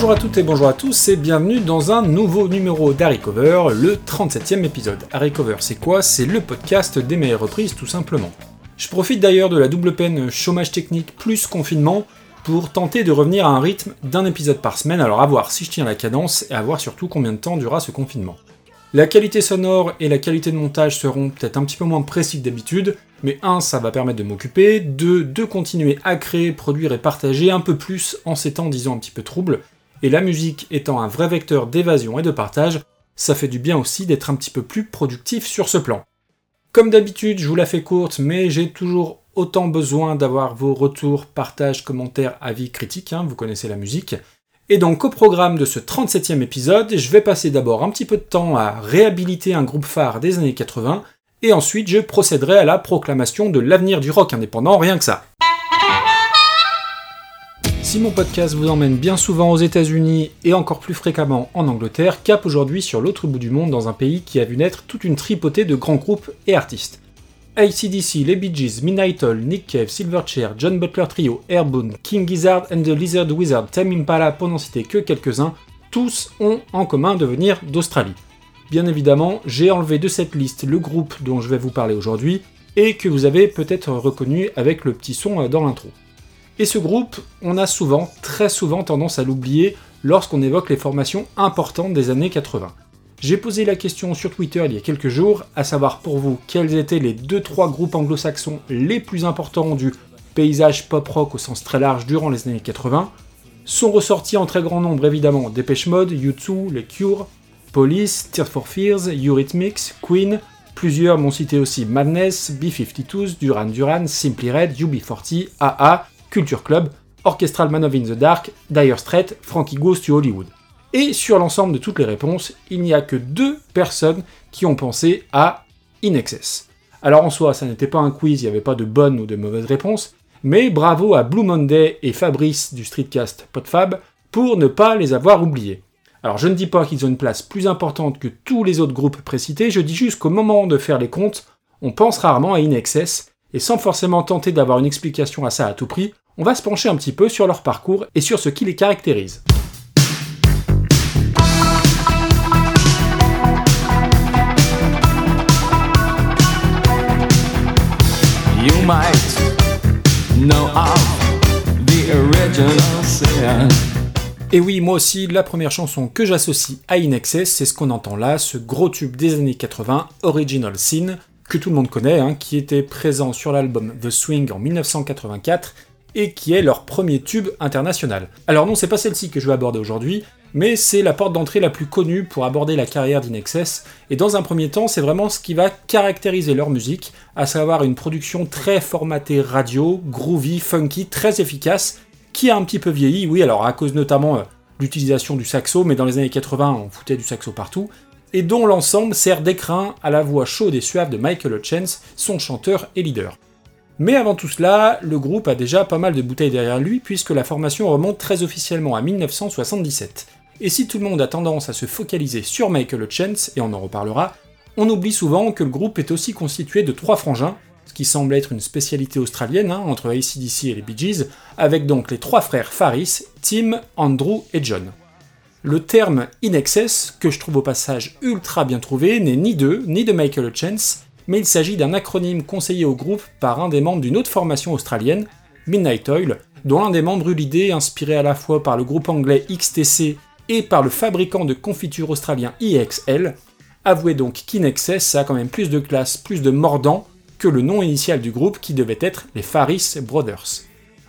Bonjour à toutes et bonjour à tous et bienvenue dans un nouveau numéro d'Harry Cover, le 37e épisode. Harry Cover c'est quoi? C'est le podcast des meilleures reprises tout simplement. Je profite d'ailleurs de la double peine chômage technique plus confinement pour tenter de revenir à un rythme d'un épisode par semaine, alors à voir si je tiens la cadence et à voir surtout combien de temps durera ce confinement. La qualité sonore et la qualité de montage seront peut-être un petit peu moins précis que d'habitude, mais un, ça va permettre de m'occuper, deux, de continuer à créer, produire et partager un peu plus en ces temps disons un petit peu troubles, et la musique étant un vrai vecteur d'évasion et de partage, ça fait du bien aussi d'être un petit peu plus productif sur ce plan. Comme d'habitude, je vous la fais courte, mais j'ai toujours autant besoin d'avoir vos retours, partages, commentaires, avis, critiques, hein, vous connaissez la musique. Et donc au programme de ce 37e épisode, je vais passer d'abord un petit peu de temps à réhabiliter un groupe phare des années 80, et ensuite je procéderai à la proclamation de l'avenir du rock indépendant, rien que ça. Si mon podcast vous emmène bien souvent aux États-Unis et encore plus fréquemment en Angleterre, cap aujourd'hui sur l'autre bout du monde dans un pays qui a vu naître toute une tripotée de grands groupes et artistes. ACDC, les Bee Gees, Midnight Nick Cave, Silverchair, John Butler Trio, Airboone, King Gizzard and the Lizard Wizard, Tame Impala, pour n'en citer que quelques-uns, tous ont en commun de venir d'Australie. Bien évidemment, j'ai enlevé de cette liste le groupe dont je vais vous parler aujourd'hui, et que vous avez peut-être reconnu avec le petit son dans l'intro. Et ce groupe, on a souvent, très souvent tendance à l'oublier lorsqu'on évoque les formations importantes des années 80. J'ai posé la question sur Twitter il y a quelques jours, à savoir pour vous quels étaient les 2-3 groupes anglo-saxons les plus importants du paysage pop-rock au sens très large durant les années 80. Sont ressortis en très grand nombre évidemment Dépêche Mode, U2, Les Cure, Police, Tears for Fears, Eurythmics, Queen, plusieurs m'ont cité aussi Madness, B-52s, Duran Duran, Simply Red, UB40, AA, Culture Club, Orchestral Man of in the Dark, Dire Straits, Frankie Goes to Hollywood. Et sur l'ensemble de toutes les réponses, il n'y a que deux personnes qui ont pensé à In Excess. Alors en soi, ça n'était pas un quiz, il n'y avait pas de bonnes ou de mauvaises réponses, mais bravo à Blue Monday et Fabrice du streetcast Podfab pour ne pas les avoir oubliés. Alors je ne dis pas qu'ils ont une place plus importante que tous les autres groupes précités, je dis juste qu'au moment de faire les comptes, on pense rarement à In Excess, et sans forcément tenter d'avoir une explication à ça à tout prix, on va se pencher un petit peu sur leur parcours et sur ce qui les caractérise. Et oui, moi aussi, la première chanson que j'associe à In Excess, c'est ce qu'on entend là, ce gros tube des années 80, Original Sin, que tout le monde connaît, hein, qui était présent sur l'album The Swing en 1984 et qui est leur premier tube international. Alors non, c'est pas celle-ci que je vais aborder aujourd'hui, mais c'est la porte d'entrée la plus connue pour aborder la carrière d'Inexcess, et dans un premier temps, c'est vraiment ce qui va caractériser leur musique, à savoir une production très formatée radio, groovy, funky, très efficace, qui a un petit peu vieilli, oui, alors à cause notamment euh, l'utilisation du saxo, mais dans les années 80, on foutait du saxo partout, et dont l'ensemble sert d'écrin à la voix chaude et suave de Michael Hutchence, son chanteur et leader. Mais avant tout cela, le groupe a déjà pas mal de bouteilles derrière lui puisque la formation remonte très officiellement à 1977. Et si tout le monde a tendance à se focaliser sur Michael Hutchence, et on en reparlera, on oublie souvent que le groupe est aussi constitué de trois frangins, ce qui semble être une spécialité australienne hein, entre ACDC et les Bee Gees, avec donc les trois frères Faris, Tim, Andrew et John. Le terme In Excess, que je trouve au passage ultra bien trouvé, n'est ni d'eux, ni de Michael Hutchence, mais il s'agit d'un acronyme conseillé au groupe par un des membres d'une autre formation australienne, Midnight Oil, dont l'un des membres eut l'idée, inspirée à la fois par le groupe anglais XTC et par le fabricant de confiture australien EXL. Avouez donc qu'Inexcess a quand même plus de classe, plus de mordant que le nom initial du groupe qui devait être les Faris Brothers.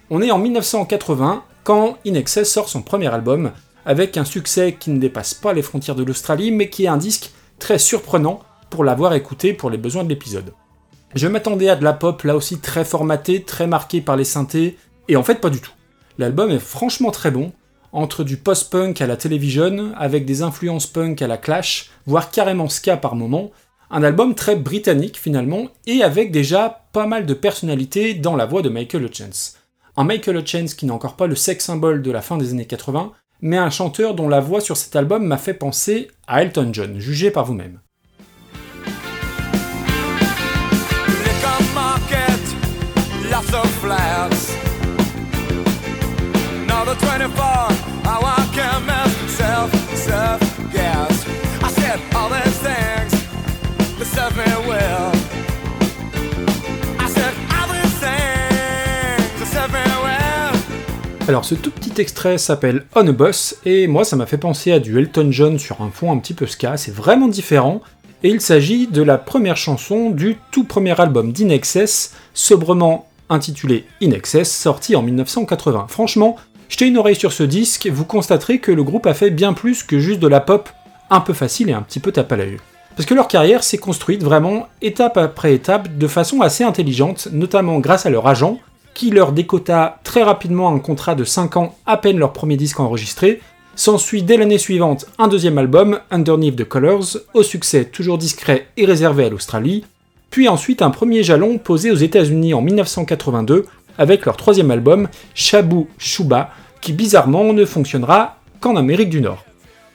On est en 1980 quand Inexcess sort son premier album, avec un succès qui ne dépasse pas les frontières de l'Australie, mais qui est un disque très surprenant pour l'avoir écouté pour les besoins de l'épisode. Je m'attendais à de la pop là aussi très formatée, très marquée par les synthés, et en fait pas du tout. L'album est franchement très bon, entre du post-punk à la télévision, avec des influences punk à la clash, voire carrément ska par moment, un album très britannique finalement, et avec déjà pas mal de personnalité dans la voix de Michael Hutchence. Un Michael Hutchence qui n'est encore pas le sex symbole de la fin des années 80, mais un chanteur dont la voix sur cet album m'a fait penser à Elton John, jugez par vous-même. Alors ce tout petit extrait s'appelle On a Bus et moi ça m'a fait penser à du Elton John sur un fond un petit peu ska, c'est vraiment différent et il s'agit de la première chanson du tout premier album d'Inexcess, sobrement intitulé Inexcess, sorti en 1980. Franchement, jetez une oreille sur ce disque, vous constaterez que le groupe a fait bien plus que juste de la pop un peu facile et un petit peu tape à l'œil. Parce que leur carrière s'est construite vraiment étape après étape de façon assez intelligente, notamment grâce à leur agent, qui leur décota très rapidement un contrat de 5 ans à peine leur premier disque enregistré. S'ensuit dès l'année suivante un deuxième album, Underneath the Colors, au succès toujours discret et réservé à l'Australie, puis ensuite un premier jalon posé aux États-Unis en 1982 avec leur troisième album, Shabu Shuba, qui bizarrement ne fonctionnera qu'en Amérique du Nord.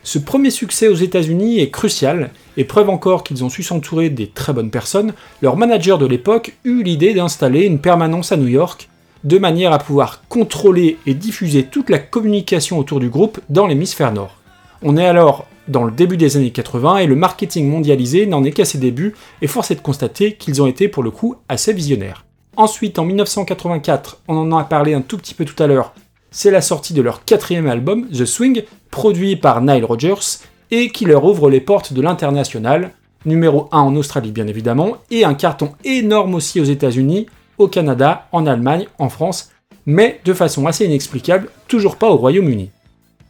Ce premier succès aux États-Unis est crucial, et preuve encore qu'ils ont su s'entourer des très bonnes personnes, leur manager de l'époque eut l'idée d'installer une permanence à New York, de manière à pouvoir contrôler et diffuser toute la communication autour du groupe dans l'hémisphère nord. On est alors dans le début des années 80 et le marketing mondialisé n'en est qu'à ses débuts, et force est de constater qu'ils ont été pour le coup assez visionnaires. Ensuite, en 1984, on en a parlé un tout petit peu tout à l'heure, c'est la sortie de leur quatrième album, The Swing, produit par Nile Rodgers, et qui leur ouvre les portes de l'international, numéro 1 en Australie bien évidemment, et un carton énorme aussi aux États-Unis, au Canada, en Allemagne, en France, mais de façon assez inexplicable, toujours pas au Royaume-Uni.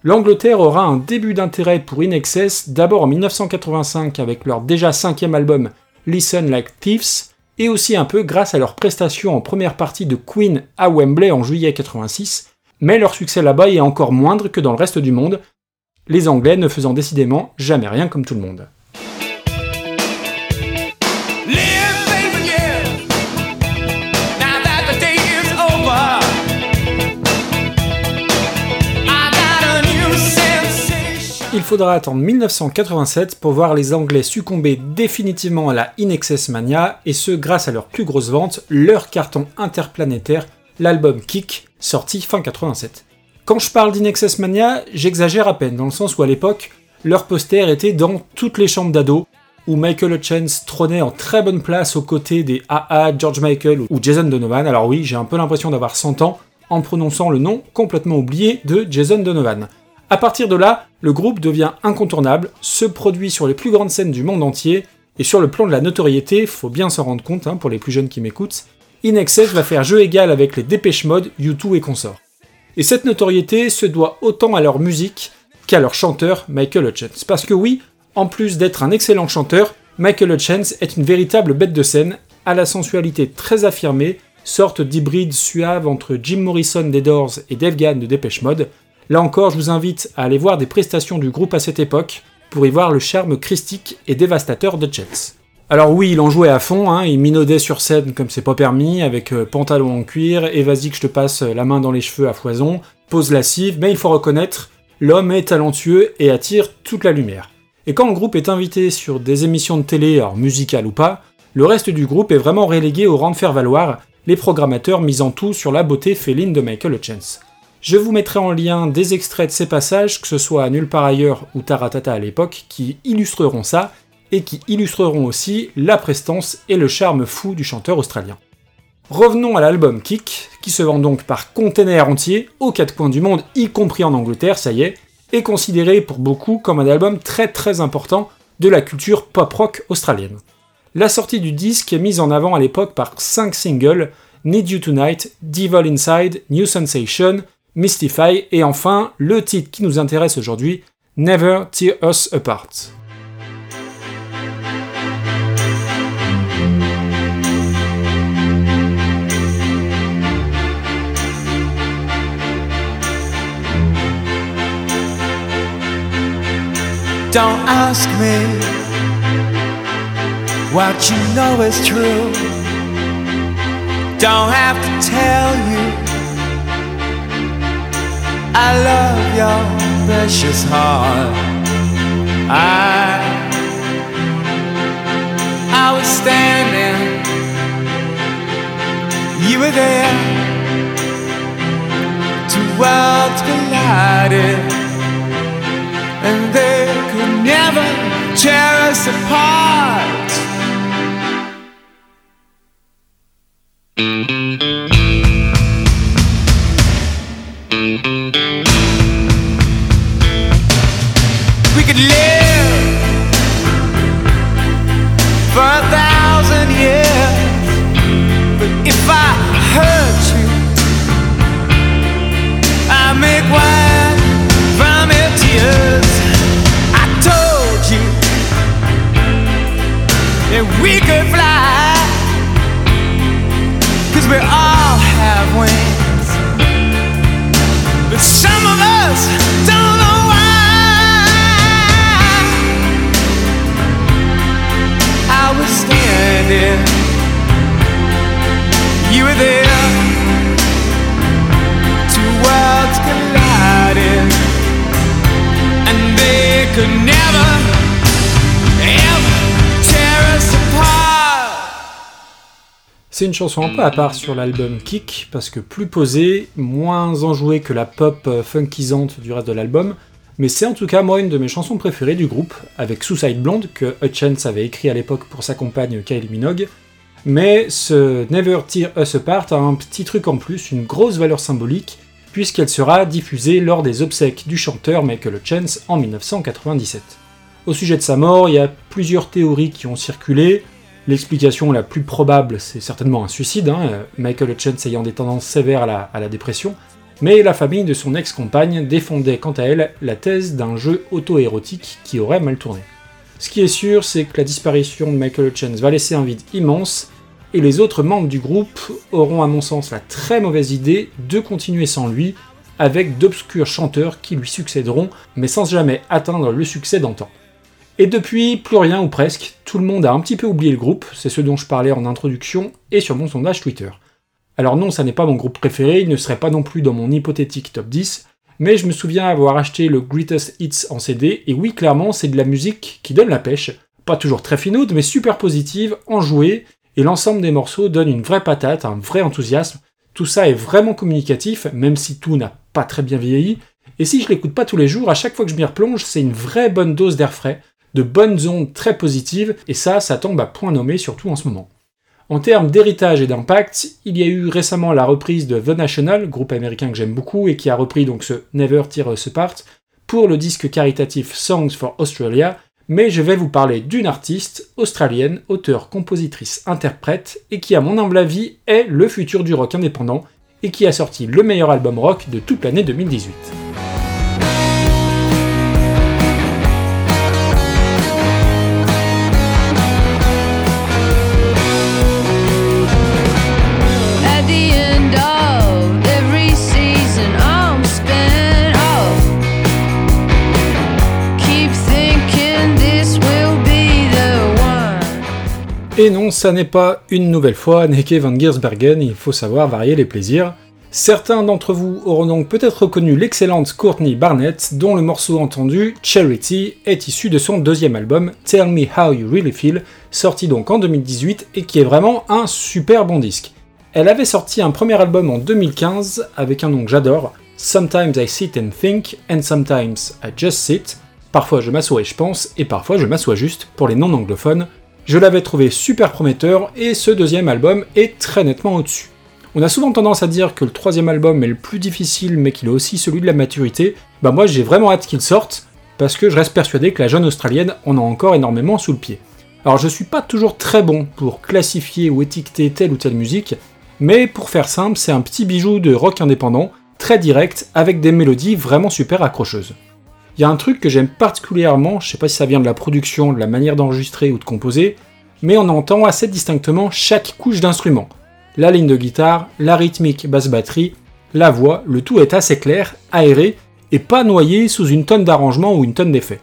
L'Angleterre aura un début d'intérêt pour In Excess d'abord en 1985 avec leur déjà cinquième album Listen Like Thieves, et aussi un peu grâce à leur prestation en première partie de Queen à Wembley en juillet 86, mais leur succès là-bas est encore moindre que dans le reste du monde, les Anglais ne faisant décidément jamais rien comme tout le monde. Il faudra attendre 1987 pour voir les Anglais succomber définitivement à la In Mania, et ce grâce à leur plus grosse vente, leur carton interplanétaire, l'album Kick, sorti fin 87. Quand je parle d'Inexcess Mania, j'exagère à peine, dans le sens où à l'époque, leur poster était dans toutes les chambres d'ados, où Michael Hutchence trônait en très bonne place aux côtés des AA, George Michael ou Jason Donovan. Alors oui, j'ai un peu l'impression d'avoir 100 ans en prononçant le nom complètement oublié de Jason Donovan. A partir de là, le groupe devient incontournable, se produit sur les plus grandes scènes du monde entier, et sur le plan de la notoriété, faut bien s'en rendre compte hein, pour les plus jeunes qui m'écoutent, Inexcess va faire jeu égal avec les Dépêche Mode, U2 et consorts. Et cette notoriété se doit autant à leur musique qu'à leur chanteur Michael Hutchence. Parce que oui, en plus d'être un excellent chanteur, Michael Hutchence est une véritable bête de scène, à la sensualité très affirmée, sorte d'hybride suave entre Jim Morrison des Doors et Dave Gahan de Dépêche Mode. Là encore, je vous invite à aller voir des prestations du groupe à cette époque pour y voir le charme christique et dévastateur de Hutchence. Alors oui, il en jouait à fond, hein, il minaudait sur scène comme c'est pas permis, avec euh, pantalon en cuir, et vas-y que je te passe la main dans les cheveux à foison, pose lascive, mais il faut reconnaître, l'homme est talentueux et attire toute la lumière. Et quand le groupe est invité sur des émissions de télé, alors musicales ou pas, le reste du groupe est vraiment relégué au rang de faire valoir, les programmateurs misant tout sur la beauté féline de Michael Hutchence. Je vous mettrai en lien des extraits de ces passages, que ce soit Nulle part ailleurs ou Taratata à l'époque, qui illustreront ça, et qui illustreront aussi la prestance et le charme fou du chanteur australien. Revenons à l'album Kick, qui se vend donc par container entier aux quatre coins du monde, y compris en Angleterre, ça y est, est considéré pour beaucoup comme un album très très important de la culture pop-rock australienne. La sortie du disque est mise en avant à l'époque par 5 singles, Need You Tonight, Devil Inside, New Sensation, Mystify et enfin le titre qui nous intéresse aujourd'hui, Never Tear Us Apart. Don't ask me what you know is true. Don't have to tell you I love your precious heart. I I was standing, you were there. Two worlds collided, and they could never tear us apart. Have wings. But some of us don't know why. I was standing, you were there. Two worlds collided, and they could never, ever tear us apart. C'est une chanson un peu à part sur l'album Kick, parce que plus posée, moins enjouée que la pop euh, funkisante du reste de l'album, mais c'est en tout cas moi une de mes chansons préférées du groupe, avec Suicide Blonde, que Hutchence avait écrit à l'époque pour sa compagne Kylie Minogue, mais ce Never Tear Us Apart a un petit truc en plus, une grosse valeur symbolique, puisqu'elle sera diffusée lors des obsèques du chanteur Michael Hutchence en 1997. Au sujet de sa mort, il y a plusieurs théories qui ont circulé, L'explication la plus probable, c'est certainement un suicide, hein, Michael Hutchence ayant des tendances sévères à la, dépression, mais la famille de son ex-compagne défendait quant à elle la thèse d'un jeu auto-érotique qui aurait mal tourné. Ce qui est sûr, c'est que la disparition de Michael Hutchence va laisser un vide immense, et les autres membres du groupe auront à mon sens la très mauvaise idée de continuer sans lui, avec d'obscurs chanteurs qui lui succéderont, mais sans jamais atteindre le succès d'antan. Et depuis, plus rien ou presque, tout le monde a un petit peu oublié le groupe, c'est ce dont je parlais en introduction et sur mon sondage Twitter. Alors non, ça n'est pas mon groupe préféré, il ne serait pas non plus dans mon hypothétique top 10, mais je me souviens avoir acheté le Greatest Hits en CD, et oui, clairement, c'est de la musique qui donne la pêche, pas toujours très finaude, mais super positive, enjouée, et l'ensemble des morceaux donne une vraie patate, un vrai enthousiasme. Tout ça est vraiment communicatif, même si tout n'a pas très bien vieilli, et si je l'écoute pas tous les jours, à chaque fois que je m'y replonge, c'est une vraie bonne dose d'air frais, de bonnes ondes très positives, et ça, ça tombe à point nommé, surtout en ce moment. En termes d'héritage et d'impact, il y a eu récemment la reprise de The National, groupe américain que j'aime beaucoup et qui a repris donc ce Never Tear Us Apart pour le disque caritatif Songs for Australia, mais je vais vous parler d'une artiste australienne, auteure, compositrice, interprète, et qui à mon humble avis est le futur du rock indépendant, et qui a sorti le meilleur album rock de toute l'année 2018. Et non, ça n'est pas une nouvelle fois Neke van Giersbergen, il faut savoir varier les plaisirs. Certains d'entre vous auront donc peut-être reconnu l'excellente Courtney Barnett, dont le morceau entendu, Charity, est issu de son deuxième album, Tell Me How You Really Feel, sorti donc en 2018 et qui est vraiment un super bon disque. Elle avait sorti un premier album en 2015 avec un nom que j'adore, Sometimes I Sit and Think, and Sometimes I Just Sit. Parfois je m'assois et je pense, et parfois je m'assois juste pour les non-anglophones. Je l'avais trouvé super prometteur et ce deuxième album est très nettement au-dessus. On a souvent tendance à dire que le troisième album est le plus difficile mais qu'il est aussi celui de la maturité. Bah moi j'ai vraiment hâte qu'il sorte parce que je reste persuadé que la jeune australienne en a encore énormément sous le pied. Alors je suis pas toujours très bon pour classifier ou étiqueter telle ou telle musique, mais pour faire simple, c'est un petit bijou de rock indépendant, très direct, avec des mélodies vraiment super accrocheuses. Il y a un truc que j'aime particulièrement, je sais pas si ça vient de la production, de la manière d'enregistrer ou de composer, mais on entend assez distinctement chaque couche d'instrument. La ligne de guitare, la rythmique basse-batterie, la voix, le tout est assez clair, aéré, et pas noyé sous une tonne d'arrangements ou une tonne d'effets.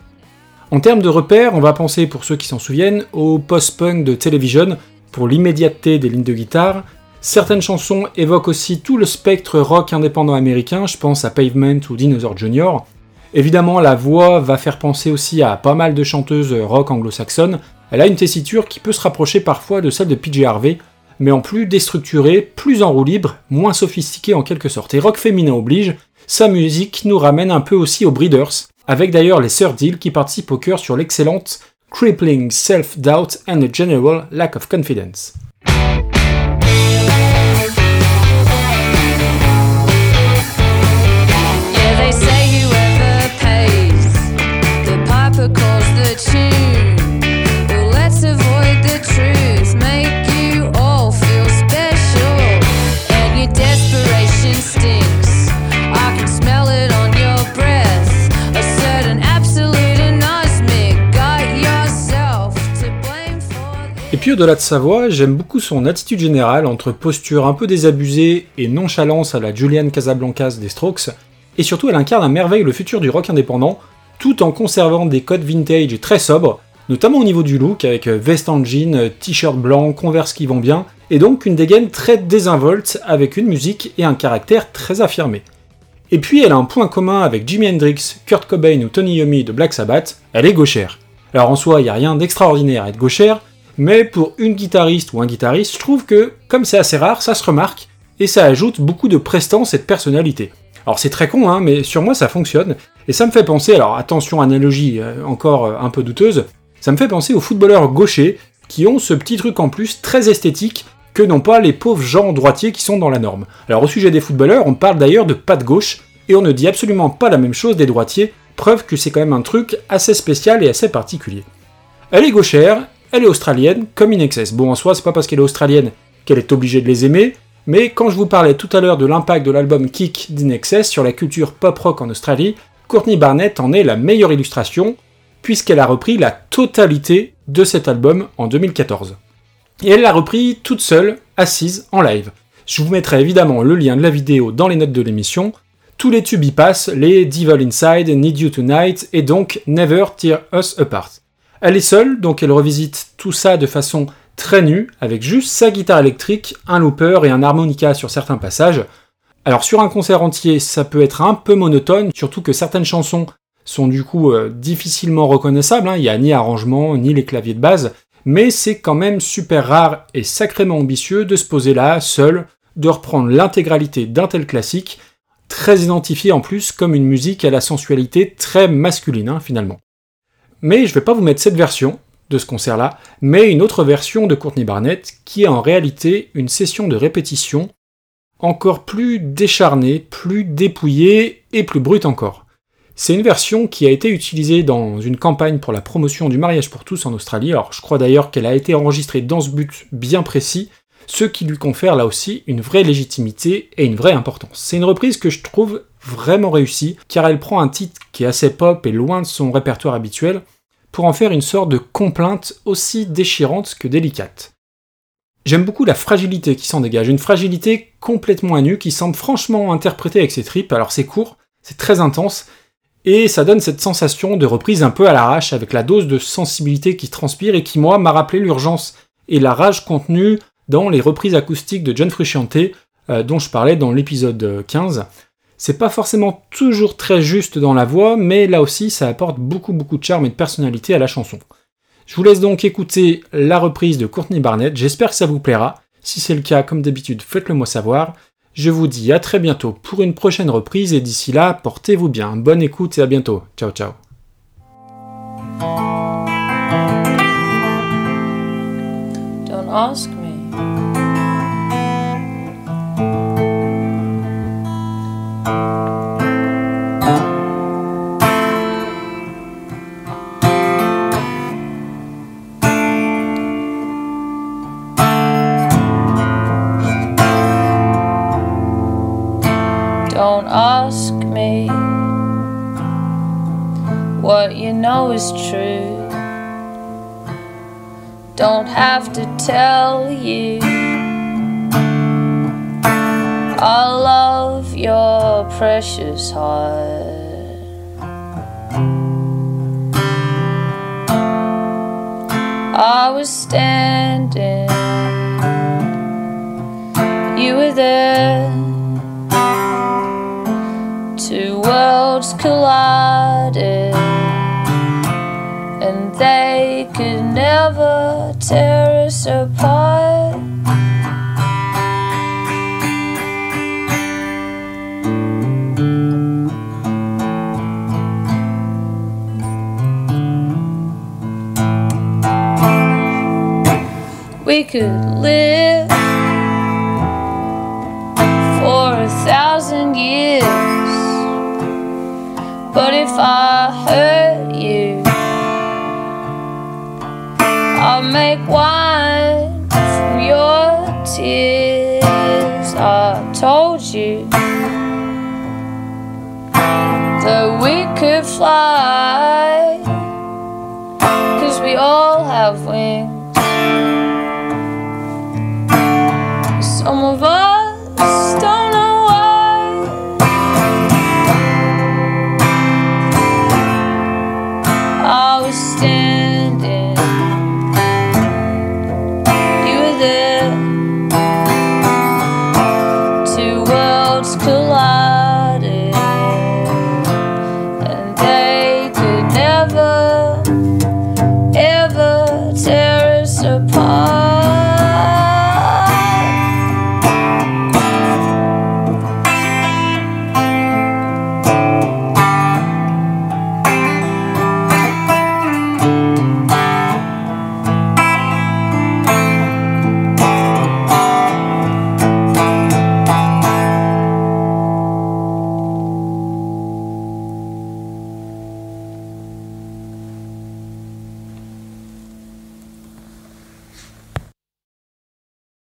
En termes de repères, on va penser, pour ceux qui s'en souviennent, au post-punk de Television, pour l'immédiateté des lignes de guitare. Certaines chansons évoquent aussi tout le spectre rock indépendant américain, je pense à Pavement ou Dinosaur Jr. Évidemment, la voix va faire penser aussi à pas mal de chanteuses rock anglo-saxonnes. Elle a une tessiture qui peut se rapprocher parfois de celle de PJ Harvey, mais en plus déstructuré, plus en roue libre, moins sophistiqué en quelque sorte. Et rock féminin oblige, sa musique nous ramène un peu aussi aux Breeders, avec d'ailleurs les Sœurs Deal qui participent au chœur sur l'excellente Crippling Self-Doubt and a General Lack of Confidence. Et puis au-delà de sa voix, j'aime beaucoup son attitude générale entre posture un peu désabusée et nonchalance à la Julian Casablancas des Strokes, et surtout elle incarne à merveille le futur du rock indépendant, tout en conservant des codes vintage très sobres, notamment au niveau du look, avec euh, veste en jean, euh, t-shirt blanc, converse qui vont bien, et donc une dégaine très désinvolte avec une musique et un caractère très affirmé. Et puis elle a un point commun avec Jimi Hendrix, Kurt Cobain ou Tony Iommi de Black Sabbath, elle est gauchère. Alors en soi, il n'y a rien d'extraordinaire à être gauchère, mais pour une guitariste ou un guitariste, je trouve que, comme c'est assez rare, ça se remarque, et ça ajoute beaucoup de prestance et de personnalité. Alors c'est très con, hein, mais sur moi ça fonctionne, et ça me fait penser, alors attention, analogie euh, encore euh, un peu douteuse, ça me fait penser aux footballeurs gauchers qui ont ce petit truc en plus très esthétique que n'ont pas les pauvres gens droitiers qui sont dans la norme. Alors au sujet des footballeurs, on parle d'ailleurs de pas de gauche, et on ne dit absolument pas la même chose des droitiers, preuve que c'est quand même un truc assez spécial et assez particulier. Elle est gauchère, elle est australienne, comme Inexcess. Bon, en soi, c'est pas parce qu'elle est australienne qu'elle est obligée de les aimer, mais quand je vous parlais tout à l'heure de l'impact de l'album Kick d'Inexcess sur la culture pop-rock en Australie, Courtney Barnett en est la meilleure illustration, puisqu'elle a repris la totalité de cet album en 2014. Et elle l'a repris toute seule, assise, en live. Je vous mettrai évidemment le lien de la vidéo dans les notes de l'émission. Tous les tubes y passent, les Devil Inside, Need You Tonight et donc Never Tear Us Apart. Elle est seule, donc elle revisite tout ça de façon très nue, avec juste sa guitare électrique, un looper et un harmonica sur certains passages. Alors sur un concert entier, ça peut être un peu monotone, surtout que certaines chansons sont du coup euh, difficilement reconnaissables, hein. il n'y a ni arrangement, ni les claviers de base, mais c'est quand même super rare et sacrément ambitieux de se poser là, seul, de reprendre l'intégralité d'un tel classique, très identifié en plus comme une musique à la sensualité très masculine hein, finalement. Mais je vais pas vous mettre cette version de ce concert-là, mais une autre version de Courtney Barnett qui est en réalité une session de répétition encore plus décharnée, plus dépouillée et plus brute encore. C'est une version qui a été utilisée dans une campagne pour la promotion du mariage pour tous en Australie, alors je crois d'ailleurs qu'elle a été enregistrée dans ce but bien précis, ce qui lui confère là aussi une vraie légitimité et une vraie importance. C'est une reprise que je trouve vraiment réussie, car elle prend un titre qui est assez pop et loin de son répertoire habituel, pour en faire une sorte de complainte aussi déchirante que délicate. J'aime beaucoup la fragilité qui s'en dégage, une fragilité complètement à nu qui semble franchement interprétée avec ses tripes, alors c'est court, c'est très intense, et ça donne cette sensation de reprise un peu à l'arrache avec la dose de sensibilité qui transpire et qui moi m'a rappelé l'urgence et la rage contenue dans les reprises acoustiques de John Frusciante euh, dont je parlais dans l'épisode 15. C'est pas forcément toujours très juste dans la voix, mais là aussi ça apporte beaucoup beaucoup de charme et de personnalité à la chanson. Je vous laisse donc écouter la reprise de Courtney Barnett, j'espère que ça vous plaira. Si c'est le cas, comme d'habitude, faites-le moi savoir. Je vous dis à très bientôt pour une prochaine reprise et d'ici là, portez-vous bien. Bonne écoute et à bientôt. Ciao ciao. Have to tell you. I love your precious heart. I was standing, you were there. Could live for a thousand years. But if I hurt you, I'll make wine from your tears. I told you that we could fly,